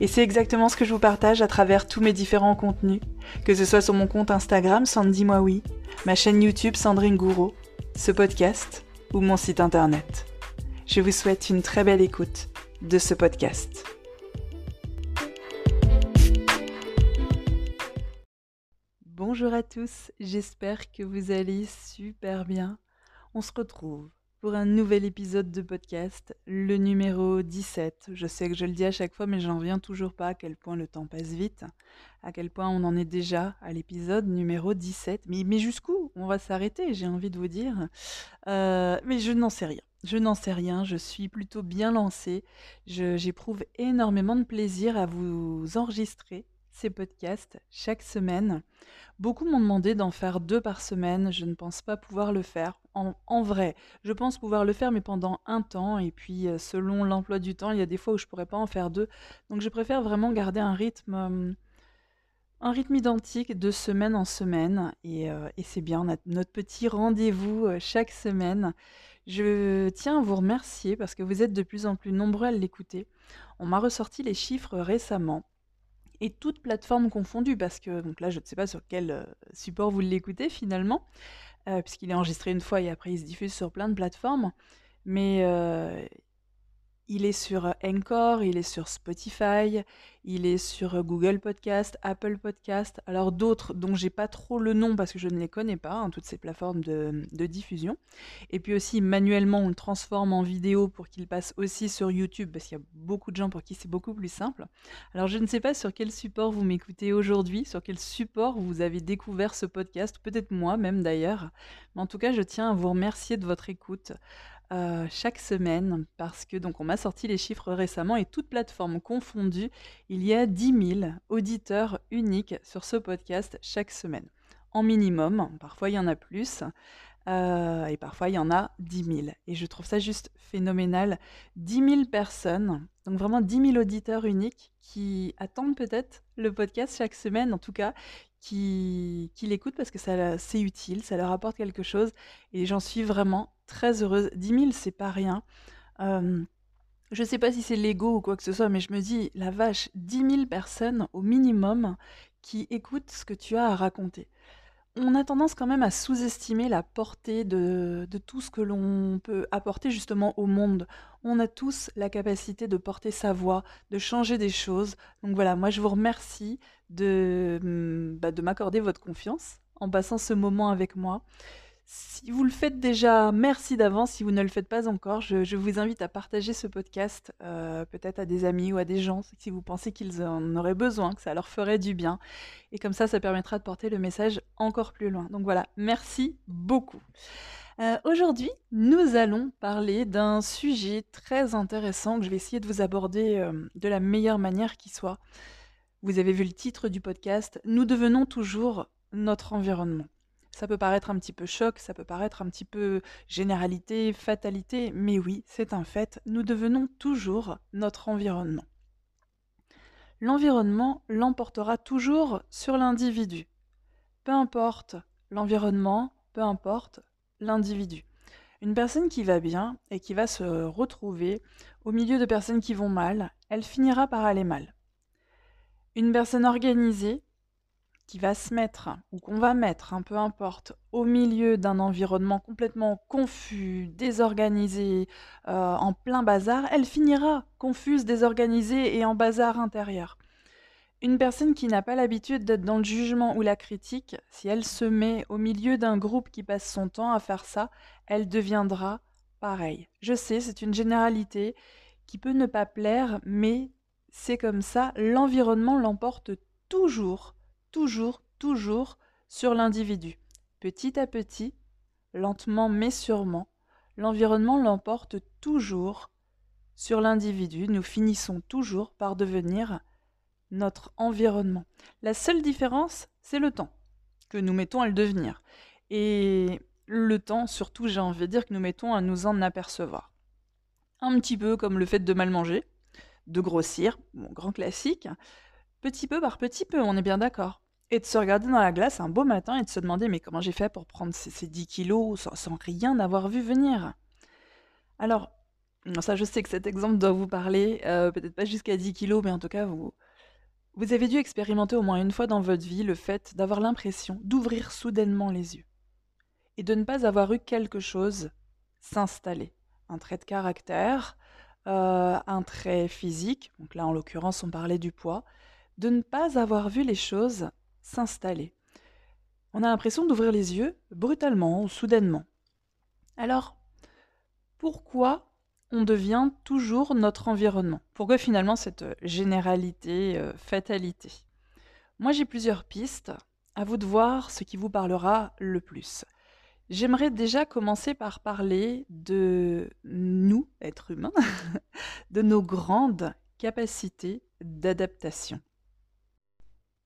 Et c'est exactement ce que je vous partage à travers tous mes différents contenus, que ce soit sur mon compte Instagram Sandy Moi ma chaîne YouTube Sandrine Gouraud, ce podcast ou mon site internet. Je vous souhaite une très belle écoute de ce podcast. Bonjour à tous, j'espère que vous allez super bien. On se retrouve pour un nouvel épisode de podcast, le numéro 17. Je sais que je le dis à chaque fois, mais j'en reviens toujours pas à quel point le temps passe vite, à quel point on en est déjà à l'épisode numéro 17. Mais, mais jusqu'où on va s'arrêter, j'ai envie de vous dire. Euh, mais je n'en sais rien. Je n'en sais rien, je suis plutôt bien lancée. J'éprouve énormément de plaisir à vous enregistrer ces podcasts chaque semaine. Beaucoup m'ont demandé d'en faire deux par semaine. Je ne pense pas pouvoir le faire. En, vrai, je pense pouvoir le faire, mais pendant un temps. Et puis, euh, selon l'emploi du temps, il y a des fois où je ne pourrais pas en faire deux. Donc, je préfère vraiment garder un rythme, euh, un rythme identique de semaine en semaine. Et, euh, c'est bien, notre petit rendez-vous chaque semaine. Je tiens à vous remercier parce que vous êtes de plus en plus nombreux à l'écouter. On m'a ressorti les chiffres récemment et toutes plateformes confondues, parce que donc là, je ne sais pas sur quel euh, support vous l'écoutez finalement, euh, puisqu'il est enregistré une fois et après il se diffuse sur plein de plateformes. Mais euh, il est sur Encore, il est sur Spotify, il est sur Google Podcast, Apple Podcast, alors d'autres dont j'ai pas trop le nom parce que je ne les connais pas, hein, toutes ces plateformes de, diffusion. Et puis aussi manuellement on le transforme en vidéo pour qu'il passe aussi sur YouTube parce qu'il y a beaucoup de gens pour qui c'est beaucoup plus simple. Alors je ne sais pas sur quel support vous m'écoutez aujourd'hui, sur quel support vous avez découvert ce podcast, peut-être moi même d'ailleurs. Mais en tout cas je tiens à vous remercier de votre écoute. Euh, chaque semaine parce que donc on m'a sorti les chiffres récemment et toutes plateformes confondues, il y a 10 000 auditeurs uniques sur ce podcast chaque semaine. En minimum, parfois il y en a plus. Euh, et parfois il y en a 10 000. Et je trouve ça juste phénoménal. 10 000 personnes, donc vraiment 10 000 auditeurs uniques qui attendent peut-être le podcast chaque semaine, en tout cas, qui, qui l'écoutent parce que c'est utile, ça leur apporte quelque chose. Et j'en suis vraiment très heureuse. 10 000, c'est pas rien. Je je sais pas si c'est l'ego ou quoi que ce soit, mais je me dis, la vache, 10 000 personnes au minimum qui écoutent ce que tu as à raconter. On a tendance quand même à sous-estimer la portée de, tout ce que l'on peut apporter justement au monde. On a tous la capacité de porter sa voix, de changer des choses. Donc voilà, moi je vous remercie de, bah, de m'accorder votre confiance en passant ce moment avec moi. Si vous le faites déjà, merci d'avance. Si vous ne le faites pas encore, je, vous invite à partager ce podcast, euh, peut-être à des amis ou à des gens, si vous pensez qu'ils en auraient besoin, que ça leur ferait du bien. Et comme ça, ça permettra de porter le message encore plus loin. Donc voilà, merci beaucoup. Euh, aujourd'hui, nous allons parler d'un sujet très intéressant que je vais essayer de vous aborder euh, de la meilleure manière qui soit. Vous avez vu le titre du podcast, Nous devenons toujours notre environnement. Ça peut paraître un petit peu choc, ça peut paraître un petit peu généralité, fatalité, mais oui, c'est un fait, nous devenons toujours notre environnement. L'environnement l'emportera toujours sur l'individu. Peu importe l'environnement, peu importe l'individu. Une personne qui va bien et qui va se retrouver au milieu de personnes qui vont mal, elle finira par aller mal. Une personne organisée qui va se mettre, ou qu'on va mettre, hein, peu importe, au milieu d'un environnement complètement confus, désorganisé, euh, en plein bazar, elle finira confuse, désorganisée et en bazar intérieur. Une personne qui n'a pas l'habitude d'être dans le jugement ou la critique, si elle se met au milieu d'un groupe qui passe son temps à faire ça, elle deviendra pareil. Je sais, c'est une généralité qui peut ne pas plaire, mais c'est comme ça, l'environnement l'emporte toujours, toujours, toujours sur l'individu. Petit à petit, lentement mais sûrement, l'environnement l'emporte toujours sur l'individu. Nous finissons toujours par devenir notre environnement. La seule différence, c'est le temps que nous mettons à le devenir. Et le temps, surtout, j'ai envie de dire que nous mettons à nous en apercevoir. Un petit peu comme le fait de mal manger, de grossir, mon grand classique, petit peu par petit peu, on est bien d'accord. Et de se regarder dans la glace un beau matin et de se demander mais comment j'ai fait pour prendre ces, 10 kilos sans, rien avoir vu venir? Alors, ça je sais que cet exemple doit vous parler, euh, peut-être pas jusqu'à 10 kilos, mais en tout cas vous, vous avez dû expérimenter au moins une fois dans votre vie le fait d'avoir l'impression d'ouvrir soudainement les yeux et de ne pas avoir eu quelque chose s'installer. Un trait de caractère, euh, un trait physique, donc là en l'occurrence on parlait du poids, de ne pas avoir vu les choses s'installer. On a l'impression d'ouvrir les yeux brutalement ou soudainement. Alors, pourquoi on devient toujours notre environnement? Pourquoi finalement cette généralité, euh, fatalité? Moi j'ai plusieurs pistes, à vous de voir ce qui vous parlera le plus. J'aimerais déjà commencer par parler de nous, êtres humains, de nos grandes capacités d'adaptation.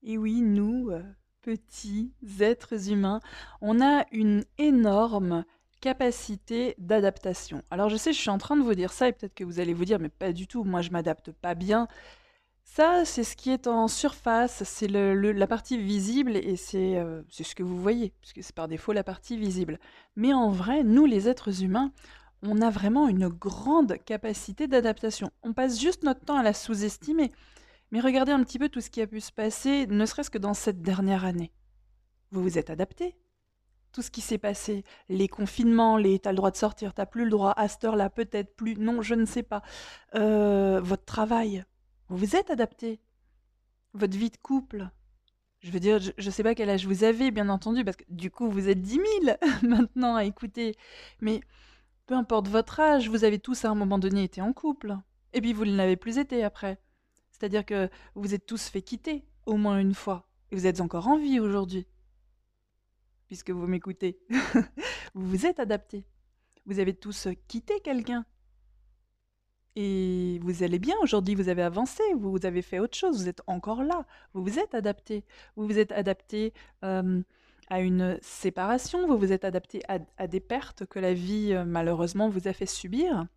Et oui, nous, euh, petits êtres humains, on a une énorme capacité d'adaptation. Alors je sais, je suis en train de vous dire ça et peut-être que vous allez vous dire, mais pas du tout, moi je m'adapte pas bien. Ça, c'est ce qui est en surface, c'est la partie visible et euh, c'est ce que vous voyez, puisque c'est par défaut la partie visible. Mais en vrai, nous, les êtres humains, on a vraiment une grande capacité d'adaptation. On passe juste notre temps à la sous-estimer. Mais regardez un petit peu tout ce qui a pu se passer, ne serait-ce que dans cette dernière année. Vous vous êtes adapté. Tout ce qui s'est passé, les confinements, les t'as le droit de sortir, t'as plus le droit, à cette heure-là, peut-être plus, non, je ne sais pas. Euh, votre travail, vous vous êtes adapté. Votre vie de couple. Je veux dire, je ne sais pas quel âge vous avez, bien entendu, parce que du coup, vous êtes 10 000 maintenant à écouter. Mais peu importe votre âge, vous avez tous à un moment donné été en couple. Et puis vous ne l'avez plus été après. C'est-à-dire que vous êtes tous fait quitter, au moins une fois. Et vous êtes encore en vie aujourd'hui. Puisque vous m'écoutez. vous vous êtes adapté. Vous avez tous quitté quelqu'un. Et vous allez bien aujourd'hui, vous avez avancé, vous avez fait autre chose, vous êtes encore là, vous vous êtes adapté. Vous vous êtes adapté à une séparation, vous vous êtes adapté à, des pertes que la vie malheureusement vous a fait subir.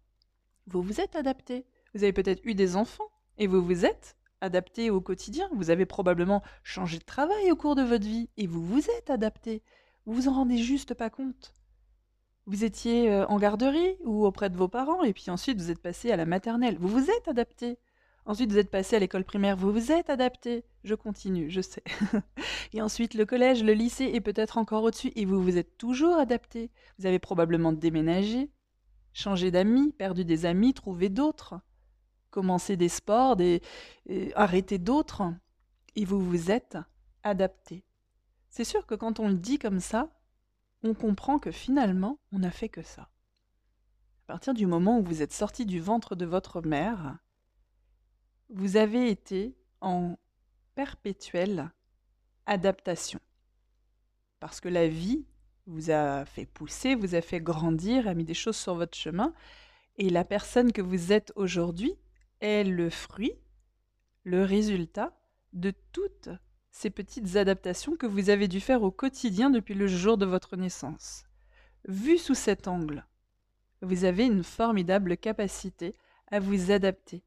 Vous vous êtes adapté. Vous avez peut-être eu des enfants et vous vous êtes adapté au quotidien. Vous avez probablement changé de travail au cours de votre vie et vous vous êtes adapté. Vous vous en rendez juste pas compte. Vous étiez euh, en garderie ou auprès de vos parents, et puis ensuite vous êtes passé à la maternelle. Vous vous êtes adapté. Ensuite, vous êtes passé à l'école primaire, vous vous êtes adapté. Je continue, je sais. et ensuite, le collège, le lycée, et peut-être encore au-dessus, et vous vous êtes toujours adapté. Vous avez probablement déménagé, changé d'amis, perdu des amis, trouvé d'autres, commencé des sports, des... arrêté d'autres, et vous vous êtes adapté. C'est sûr que quand on le dit comme ça, on comprend que finalement, on n'a fait que ça. À partir du moment où vous êtes sorti du ventre de votre mère, vous avez été en perpétuelle adaptation. Parce que la vie vous a fait pousser, vous a fait grandir, a mis des choses sur votre chemin, et la personne que vous êtes aujourd'hui est le fruit, le résultat de toutes ces petites adaptations que vous avez dû faire au quotidien depuis le jour de votre naissance. Vu sous cet angle, vous avez une formidable capacité à vous adapter.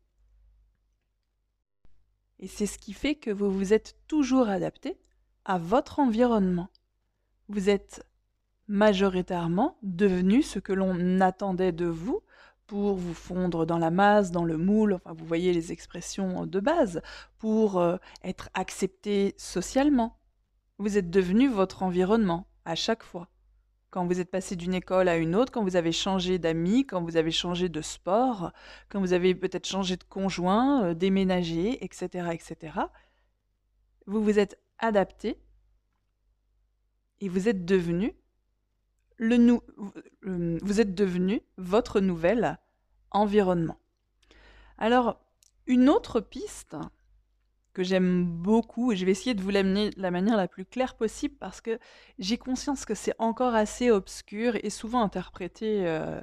Et c'est ce qui fait que vous vous êtes toujours adapté à votre environnement. Vous êtes majoritairement devenu ce que l'on attendait de vous pour vous fondre dans la masse, dans le moule, enfin vous voyez les expressions de base, pour euh, être accepté socialement. Vous êtes devenu votre environnement à chaque fois. Quand vous êtes passé d'une école à une autre, quand vous avez changé d'amis, quand vous avez changé de sport, quand vous avez peut-être changé de conjoint, euh, déménagé, etc., etc., vous vous êtes adapté et vous êtes devenu vous êtes devenu votre nouvel environnement. Alors, une autre piste que j'aime beaucoup, et je vais essayer de vous l'amener de la manière la plus claire possible parce que j'ai conscience que c'est encore assez obscur et souvent interprété euh,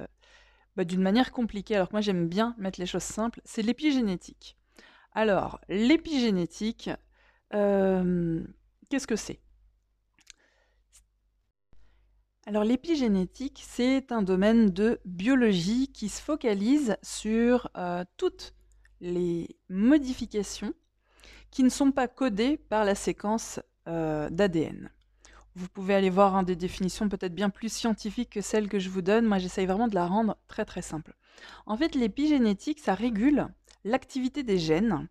bah, d'une manière compliquée, alors que moi j'aime bien mettre les choses simples, c'est l'épigénétique. Alors, l'épigénétique, euh, qu'est-ce que c'est? Alors l'épigénétique, c'est un domaine de biologie qui se focalise sur euh, toutes les modifications qui ne sont pas codées par la séquence euh, d'ADN. Vous pouvez aller voir hein, des définitions peut-être bien plus scientifiques que celles que je vous donne. Moi, j'essaye vraiment de la rendre très très simple. En fait, l'épigénétique, ça régule l'activité des gènes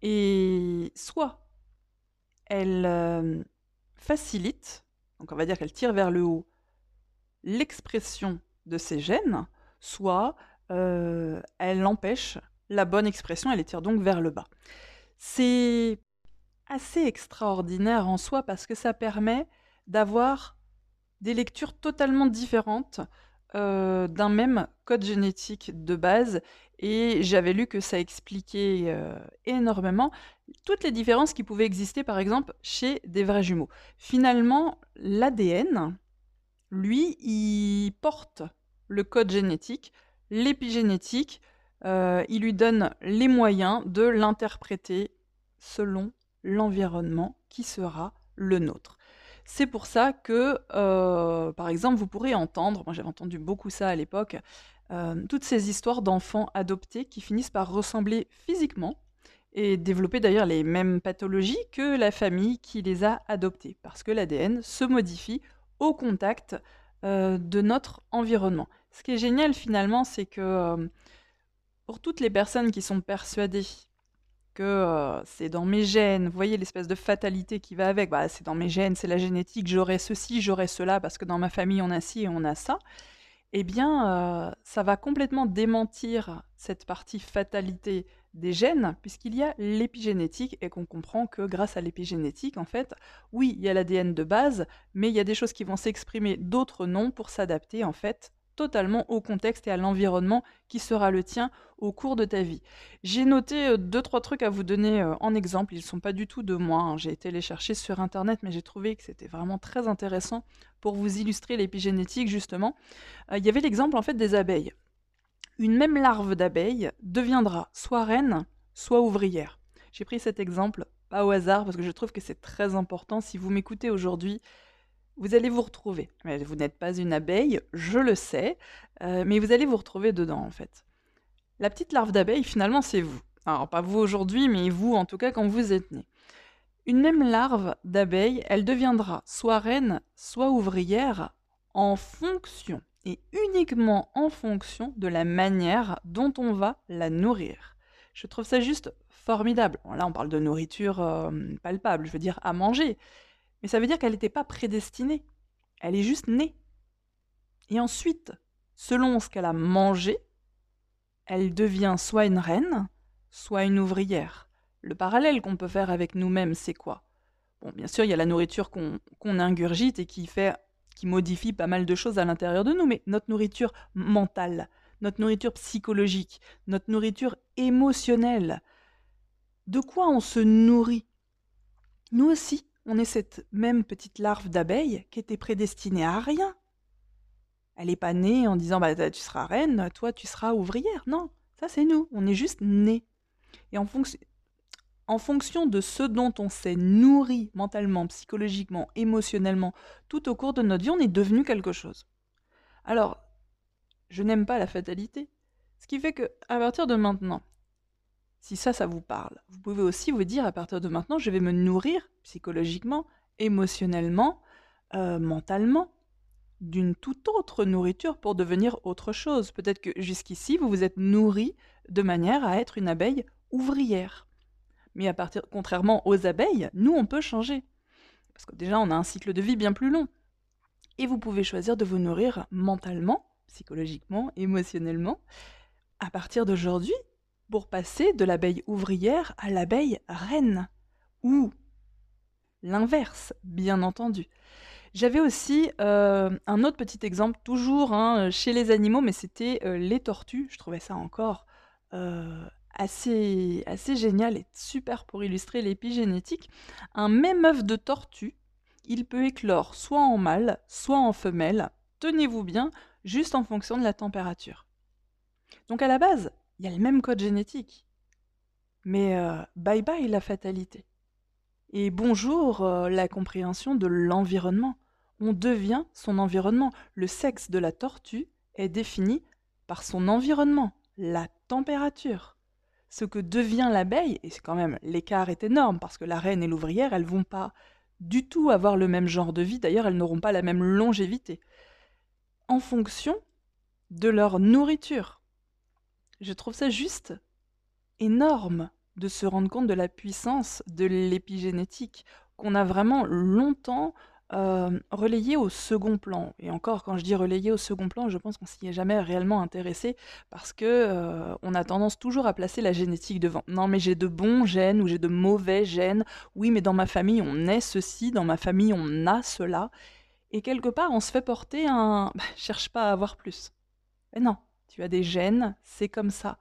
et soit elle euh, facilite, donc on va dire qu'elle tire vers le haut l'expression de ces gènes, soit euh, elle empêche la bonne expression, elle les tire donc vers le bas. C'est assez extraordinaire en soi parce que ça permet d'avoir des lectures totalement différentes euh, d'un même code génétique de base et j'avais lu que ça expliquait euh, énormément toutes les différences qui pouvaient exister par exemple chez des vrais jumeaux. Finalement, l'ADN, lui, il porte le code génétique, l'épigénétique, euh, il lui donne les moyens de l'interpréter selon l'environnement qui sera le nôtre. C'est pour ça que, euh, par exemple, vous pourrez entendre, moi j'avais entendu beaucoup ça à l'époque, euh, toutes ces histoires d'enfants adoptés qui finissent par ressembler physiquement et développer d'ailleurs les mêmes pathologies que la famille qui les a adoptés, parce que l'ADN se modifie au contact euh, de notre environnement. Ce qui est génial finalement, c'est que euh, pour toutes les personnes qui sont persuadées que euh, c'est dans mes gènes, vous voyez l'espèce de fatalité qui va avec, bah, c'est dans mes gènes, c'est la génétique, j'aurai ceci, j'aurai cela, parce que dans ma famille on a ci et on a ça, eh bien ça va complètement démentir cette partie fatalité des gènes, puisqu'il y a l'épigénétique et qu'on comprend que grâce à l'épigénétique, en fait, oui, il y a l'ADN de base, mais il y a des choses qui vont s'exprimer d'autres non pour s'adapter, en fait, totalement au contexte et à l'environnement qui sera le tien au cours de ta vie. J'ai noté euh, deux, trois trucs à vous donner euh, en exemple. Ils ne sont pas du tout de moi. Hein. J'ai été les chercher sur Internet, mais j'ai trouvé que c'était vraiment très intéressant pour vous illustrer l'épigénétique, justement. Euh, il y avait l'exemple, en fait, des abeilles une même larve d'abeille deviendra soit reine, soit ouvrière. J'ai pris cet exemple, pas au hasard, parce que je trouve que c'est très important. Si vous m'écoutez aujourd'hui, vous allez vous retrouver. Vous n'êtes pas une abeille, je le sais, euh, mais vous allez vous retrouver dedans, en fait. La petite larve d'abeille, finalement, c'est vous. Alors, pas vous aujourd'hui, mais vous, en tout cas, quand vous êtes né. Une même larve d'abeille, elle deviendra soit reine, soit ouvrière, en fonction et uniquement en fonction de la manière dont on va la nourrir. Je trouve ça juste formidable. là, on parle de nourriture euh, palpable, je veux dire à manger. Mais ça veut dire qu'elle n'était pas prédestinée. Elle est juste née. Et ensuite, selon ce qu'elle a mangé, elle devient soit une reine, soit une ouvrière. Le parallèle qu'on peut faire avec nous-mêmes, c'est quoi? Bien sûr, il y a la nourriture qu'on ingurgite et qui fait qui modifie pas mal de choses à l'intérieur de nous, mais notre nourriture mentale, notre nourriture psychologique, notre nourriture émotionnelle. De quoi on se nourrit? Nous aussi, on est cette même petite larve d'abeille qui était prédestinée à rien. Elle n'est pas née en disant bah, tu seras reine, toi tu seras ouvrière. Non, ça c'est nous, on est juste nés. Et en fonction, en fonction de ce dont on s'est nourri mentalement, psychologiquement, émotionnellement, tout au cours de notre vie, on est devenu quelque chose. Alors, je n'aime pas la fatalité. Ce qui fait que, à partir de maintenant, si ça, ça vous parle, vous pouvez aussi vous dire, à partir de maintenant, je vais me nourrir psychologiquement, émotionnellement, euh, mentalement, d'une toute autre nourriture pour devenir autre chose. Peut-être que jusqu'ici, vous vous êtes nourri de manière à être une abeille ouvrière. Mais à partir, contrairement aux abeilles, nous, on peut changer. Parce que déjà, on a un cycle de vie bien plus long. Et vous pouvez choisir de vous nourrir mentalement, psychologiquement, émotionnellement, à partir d'aujourd'hui, pour passer de l'abeille ouvrière à l'abeille reine. Ou l'inverse, bien entendu. J'avais aussi euh, un autre petit exemple, toujours hein, chez les animaux, mais c'était euh, les tortues. Je trouvais ça encore euh, assez, génial et super pour illustrer l'épigénétique. Un même œuf de tortue, il peut éclore soit en mâle, soit en femelle. Tenez-vous bien, juste en fonction de la température. Donc à la base, il y a le même code génétique. Mais bye bye la fatalité. Et bonjour la compréhension de l'environnement on devient son environnement. Le sexe de la tortue est défini par son environnement, la température. Ce que devient l'abeille, et c'est quand même l'écart est énorme parce que la reine et l'ouvrière, elles vont pas du tout avoir le même genre de vie, d'ailleurs elles n'auront pas la même longévité, en fonction de leur nourriture. Je trouve ça juste énorme de se rendre compte de la puissance de l'épigénétique, qu'on a vraiment longtemps relayé au second plan et encore quand je dis relayé au second plan, je pense qu'on s'y est jamais réellement intéressé parce que, on a tendance toujours à placer la génétique devant. Non, mais j'ai de bons gènes ou j'ai de mauvais gènes. Oui, mais dans ma famille, on est ceci, dans ma famille, on a cela et quelque part, on se fait porter un bah, cherche pas à avoir plus. Mais non, tu as des gènes, c'est comme ça.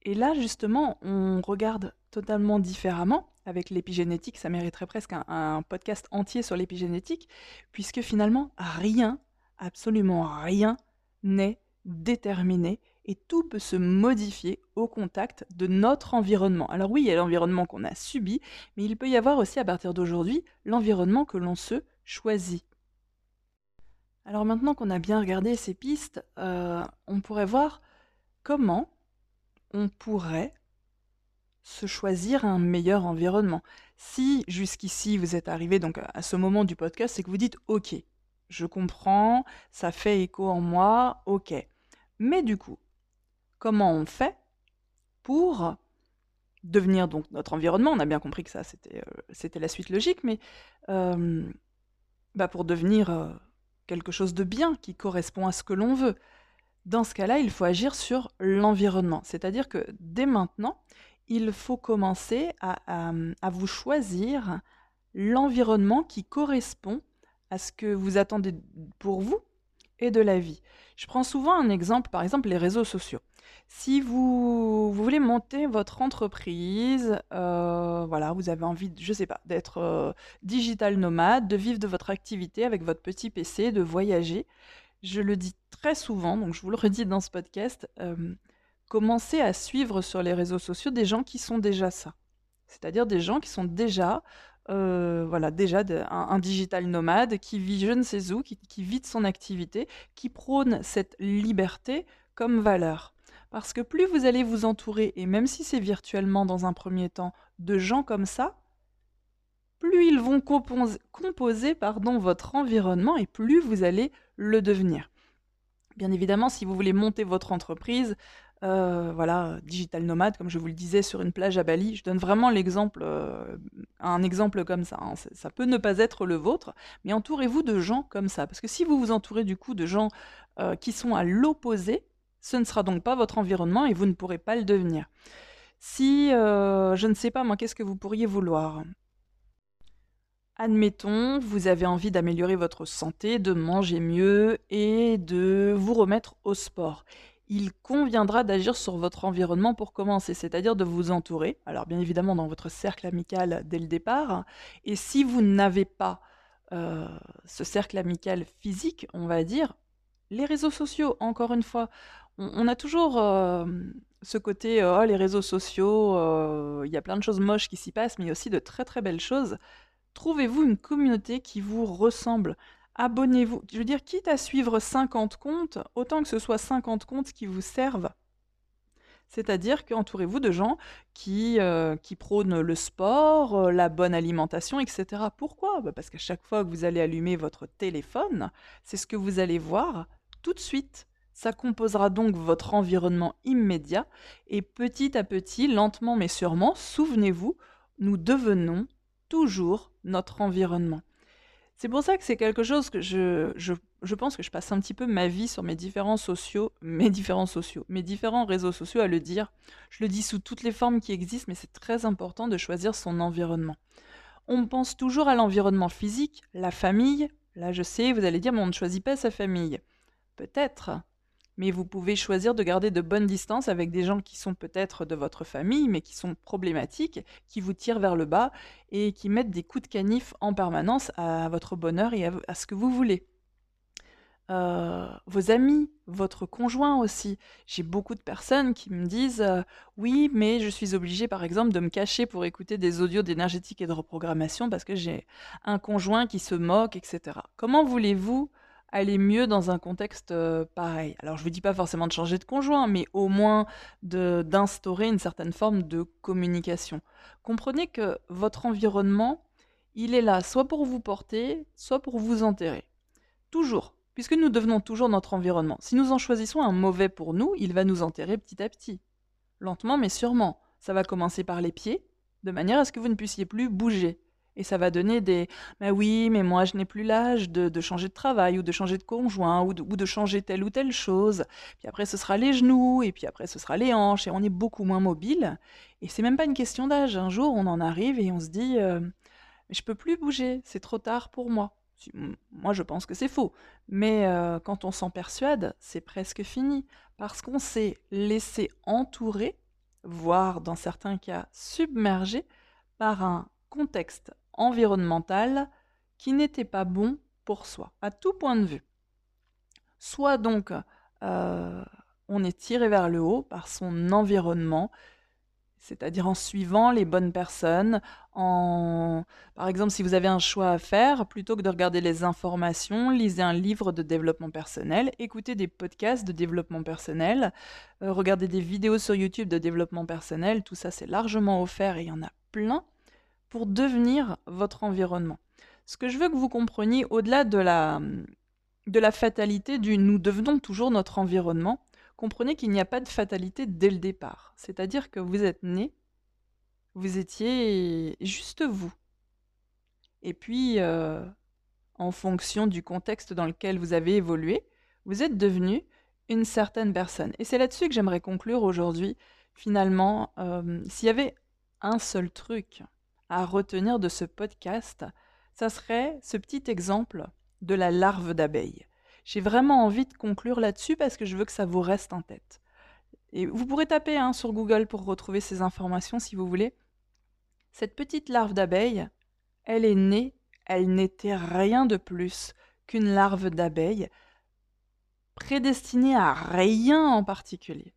Et là, justement, on regarde totalement différemment avec l'épigénétique, ça mériterait presque un, podcast entier sur l'épigénétique, puisque finalement, rien, absolument rien, n'est déterminé et tout peut se modifier au contact de notre environnement. Alors oui, il y a l'environnement qu'on a subi, mais il peut y avoir aussi à partir d'aujourd'hui l'environnement que l'on se choisit. Alors maintenant qu'on a bien regardé ces pistes, euh, on pourrait voir comment on pourrait se choisir un meilleur environnement. Si jusqu'ici vous êtes arrivé donc à ce moment du podcast, c'est que vous dites OK, je comprends, ça fait écho en moi, OK. Mais du coup, comment on fait pour devenir donc notre environnement? On a bien compris que ça c'était euh, la suite logique, mais bah, pour devenir euh, quelque chose de bien qui correspond à ce que l'on veut. Dans ce cas-là, il faut agir sur l'environnement. C'est-à-dire que dès maintenant, il faut commencer à, vous choisir l'environnement qui correspond à ce que vous attendez pour vous et de la vie. Je prends souvent un exemple, par exemple les réseaux sociaux. Si vous, voulez monter votre entreprise, euh, voilà, vous avez envie, je sais pas, d'être euh, digital nomade, de vivre de votre activité avec votre petit PC, de voyager. Je le dis très souvent, donc je vous le redis dans ce podcast. Euh, commencer à suivre sur les réseaux sociaux des gens qui sont déjà ça. C'est-à-dire des gens qui sont déjà, euh, voilà, déjà un, digital nomade qui vit je ne sais où, qui, vit de son activité, qui prône cette liberté comme valeur. Parce que plus vous allez vous entourer, et même si c'est virtuellement dans un premier temps, de gens comme ça, plus ils vont composer, composer pardon, votre environnement et plus vous allez le devenir. Bien évidemment, si vous voulez monter votre entreprise, euh, voilà, digital nomade, comme je vous le disais, sur une plage à Bali. Je donne vraiment l'exemple, euh, un exemple comme ça. Hein. Ça peut ne pas être le vôtre, mais entourez-vous de gens comme ça. Parce que si vous vous entourez du coup de gens euh, qui sont à l'opposé, ce ne sera donc pas votre environnement et vous ne pourrez pas le devenir. Si, je ne sais pas moi, qu'est-ce que vous pourriez vouloir? Admettons, vous avez envie d'améliorer votre santé, de manger mieux et de vous remettre au sport il conviendra d'agir sur votre environnement pour commencer, c'est-à-dire de vous entourer, alors bien évidemment dans votre cercle amical dès le départ, et si vous n'avez pas euh, ce cercle amical physique, on va dire, les réseaux sociaux, encore une fois, on, a toujours euh, ce côté, oh les réseaux sociaux, euh, il y a plein de choses moches qui s'y passent, mais il y a aussi de très très belles choses. Trouvez-vous une communauté qui vous ressemble? Abonnez-vous. Je veux dire, quitte à suivre 50 comptes, autant que ce soit 50 comptes qui vous servent. C'est-à-dire qu'entourez-vous de gens qui, euh, qui prônent le sport, euh, la bonne alimentation, etc. Pourquoi? Bah, Parce qu'à chaque fois que vous allez allumer votre téléphone, c'est ce que vous allez voir tout de suite. Ça composera donc votre environnement immédiat et petit à petit, lentement mais sûrement, souvenez-vous, nous devenons toujours notre environnement. C'est pour ça que c'est quelque chose que je, je, pense que je passe un petit peu ma vie sur mes différents sociaux, mes différents sociaux, mes différents réseaux sociaux à le dire. Je le dis sous toutes les formes qui existent, mais c'est très important de choisir son environnement. On pense toujours à l'environnement physique, la famille. Là, je sais, vous allez dire, mais on ne choisit pas sa famille. Peut-être, mais vous pouvez choisir de garder de bonnes distances avec des gens qui sont peut-être de votre famille, mais qui sont problématiques, qui vous tirent vers le bas et qui mettent des coups de canif en permanence à votre bonheur et à, ce que vous voulez. Euh, vos amis, votre conjoint aussi. J'ai beaucoup de personnes qui me disent euh, oui, mais je suis obligée par exemple de me cacher pour écouter des audios d'énergétique et de reprogrammation parce que j'ai un conjoint qui se moque, etc. Comment voulez-vous aller mieux dans un contexte euh, pareil. Alors je ne vous dis pas forcément de changer de conjoint, mais au moins d'instaurer une certaine forme de communication. Comprenez que votre environnement, il est là soit pour vous porter, soit pour vous enterrer. Toujours, puisque nous devenons toujours notre environnement. Si nous en choisissons un mauvais pour nous, il va nous enterrer petit à petit. Lentement mais sûrement. Ça va commencer par les pieds, de manière à ce que vous ne puissiez plus bouger. Et ça va donner des «Mais oui, mais moi je n'ai plus l'âge de, changer de travail ou de changer de conjoint ou de, changer telle ou telle chose. Puis après ce sera les genoux et puis après ce sera les hanches et on est beaucoup moins mobile. Et c'est même pas une question d'âge. Un jour on en arrive et on se dit «Je je peux plus bouger, c'est trop tard pour moi. Moi je pense que c'est faux. Mais quand on s'en persuade, c'est presque fini parce qu'on s'est laissé entourer, voire dans certains cas submerger par un contexte environnemental qui n'était pas bon pour soi, à tout point de vue. Soit donc euh, on est tiré vers le haut par son environnement, c'est-à-dire en suivant les bonnes personnes, en... par exemple si vous avez un choix à faire, plutôt que de regarder les informations, lisez un livre de développement personnel, écoutez des podcasts de développement personnel, euh, regardez des vidéos sur YouTube de développement personnel, tout ça c'est largement offert et il y en a plein devenir votre environnement. Ce que je veux que vous compreniez, au-delà de la, de la fatalité du nous devenons toujours notre environnement, comprenez qu'il n'y a pas de fatalité dès le départ. C'est-à-dire que vous êtes né, vous étiez juste vous. Et puis, euh, en fonction du contexte dans lequel vous avez évolué, vous êtes devenu une certaine personne. Et c'est là-dessus que j'aimerais conclure aujourd'hui. Finalement, euh, s'il y avait un seul truc à retenir de ce podcast, ça serait ce petit exemple de la larve d'abeille. J'ai vraiment envie de conclure là-dessus parce que je veux que ça vous reste en tête. Et vous pourrez taper hein, sur Google pour retrouver ces informations si vous voulez. Cette petite larve d'abeille, elle est née, elle n'était rien de plus qu'une larve d'abeille prédestinée à rien en particulier.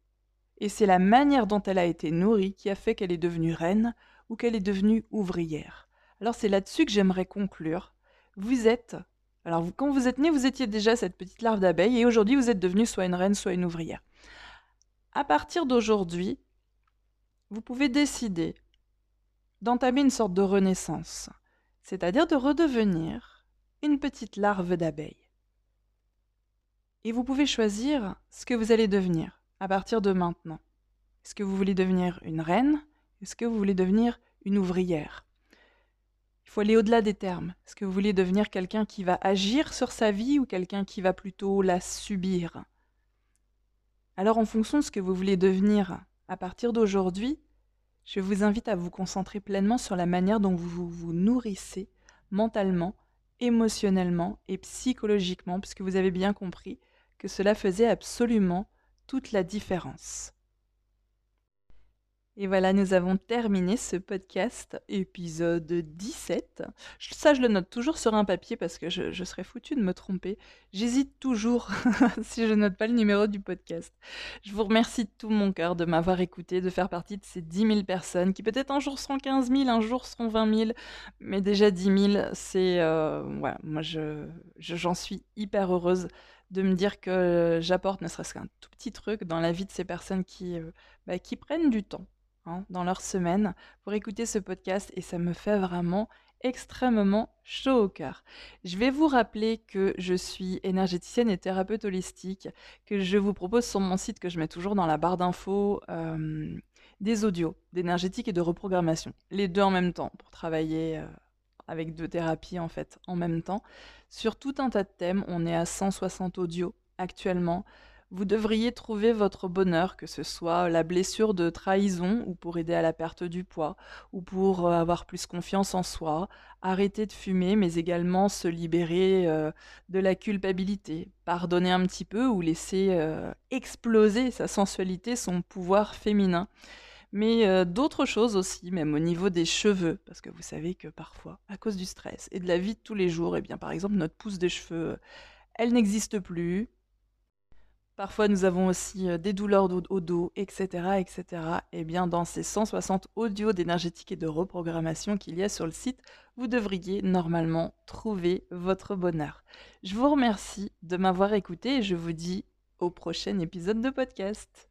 Et c'est la manière dont elle a été nourrie qui a fait qu'elle est devenue reine ou qu'elle est devenue ouvrière. Alors c'est là-dessus que j'aimerais conclure. Vous êtes, alors quand vous êtes né, vous étiez déjà cette petite larve d'abeille et aujourd'hui vous êtes devenu soit une reine, soit une ouvrière. À partir d'aujourd'hui, vous pouvez décider d'entamer une sorte de renaissance, c'est-à-dire de redevenir une petite larve d'abeille. Et vous pouvez choisir ce que vous allez devenir à partir de maintenant. Est-ce que vous voulez devenir une reine est-ce que vous voulez devenir une ouvrière? Il faut aller au-delà des termes. Est-ce que vous voulez devenir quelqu'un qui va agir sur sa vie ou quelqu'un qui va plutôt la subir? Alors en fonction de ce que vous voulez devenir à partir d'aujourd'hui, je vous invite à vous concentrer pleinement sur la manière dont vous vous nourrissez mentalement, émotionnellement et psychologiquement, puisque vous avez bien compris que cela faisait absolument toute la différence. Et voilà, nous avons terminé ce podcast, épisode 17. Ça, je le note toujours sur un papier parce que je, serais foutu de me tromper. J'hésite toujours si je note pas le numéro du podcast. Je vous remercie de tout mon cœur de m'avoir écouté, de faire partie de ces 10 000 personnes qui peut-être un jour seront 15 000, un jour seront 20 000, mais déjà 10 000, c'est... Euh, voilà, moi, je, j'en suis hyper heureuse de me dire que j'apporte ne serait-ce qu'un tout petit truc dans la vie de ces personnes qui, euh, bah, qui prennent du temps Hein, dans leur semaine pour écouter ce podcast et ça me fait vraiment extrêmement chaud au cœur. Je vais vous rappeler que je suis énergéticienne et thérapeute holistique, que je vous propose sur mon site que je mets toujours dans la barre d'infos euh, des audios d'énergétique et de reprogrammation, les deux en même temps pour travailler euh, avec deux thérapies en fait en même temps sur tout un tas de thèmes. On est à 160 audios actuellement vous devriez trouver votre bonheur, que ce soit la blessure de trahison ou pour aider à la perte du poids ou pour euh, avoir plus confiance en soi, arrêter de fumer mais également se libérer euh, de la culpabilité, pardonner un petit peu ou laisser euh, exploser sa sensualité, son pouvoir féminin. Mais d'autres choses aussi, même au niveau des cheveux, parce que vous savez que parfois, à cause du stress et de la vie de tous les jours, eh bien, par exemple, notre pousse de cheveux, elle n'existe plus. Parfois, nous avons aussi euh, des douleurs au dos, etc., etc. Eh bien, dans ces 160 audios d'énergétique et de reprogrammation qu'il y a sur le site, vous devriez normalement trouver votre bonheur. Je vous remercie de m'avoir écouté et je vous dis au prochain épisode de podcast.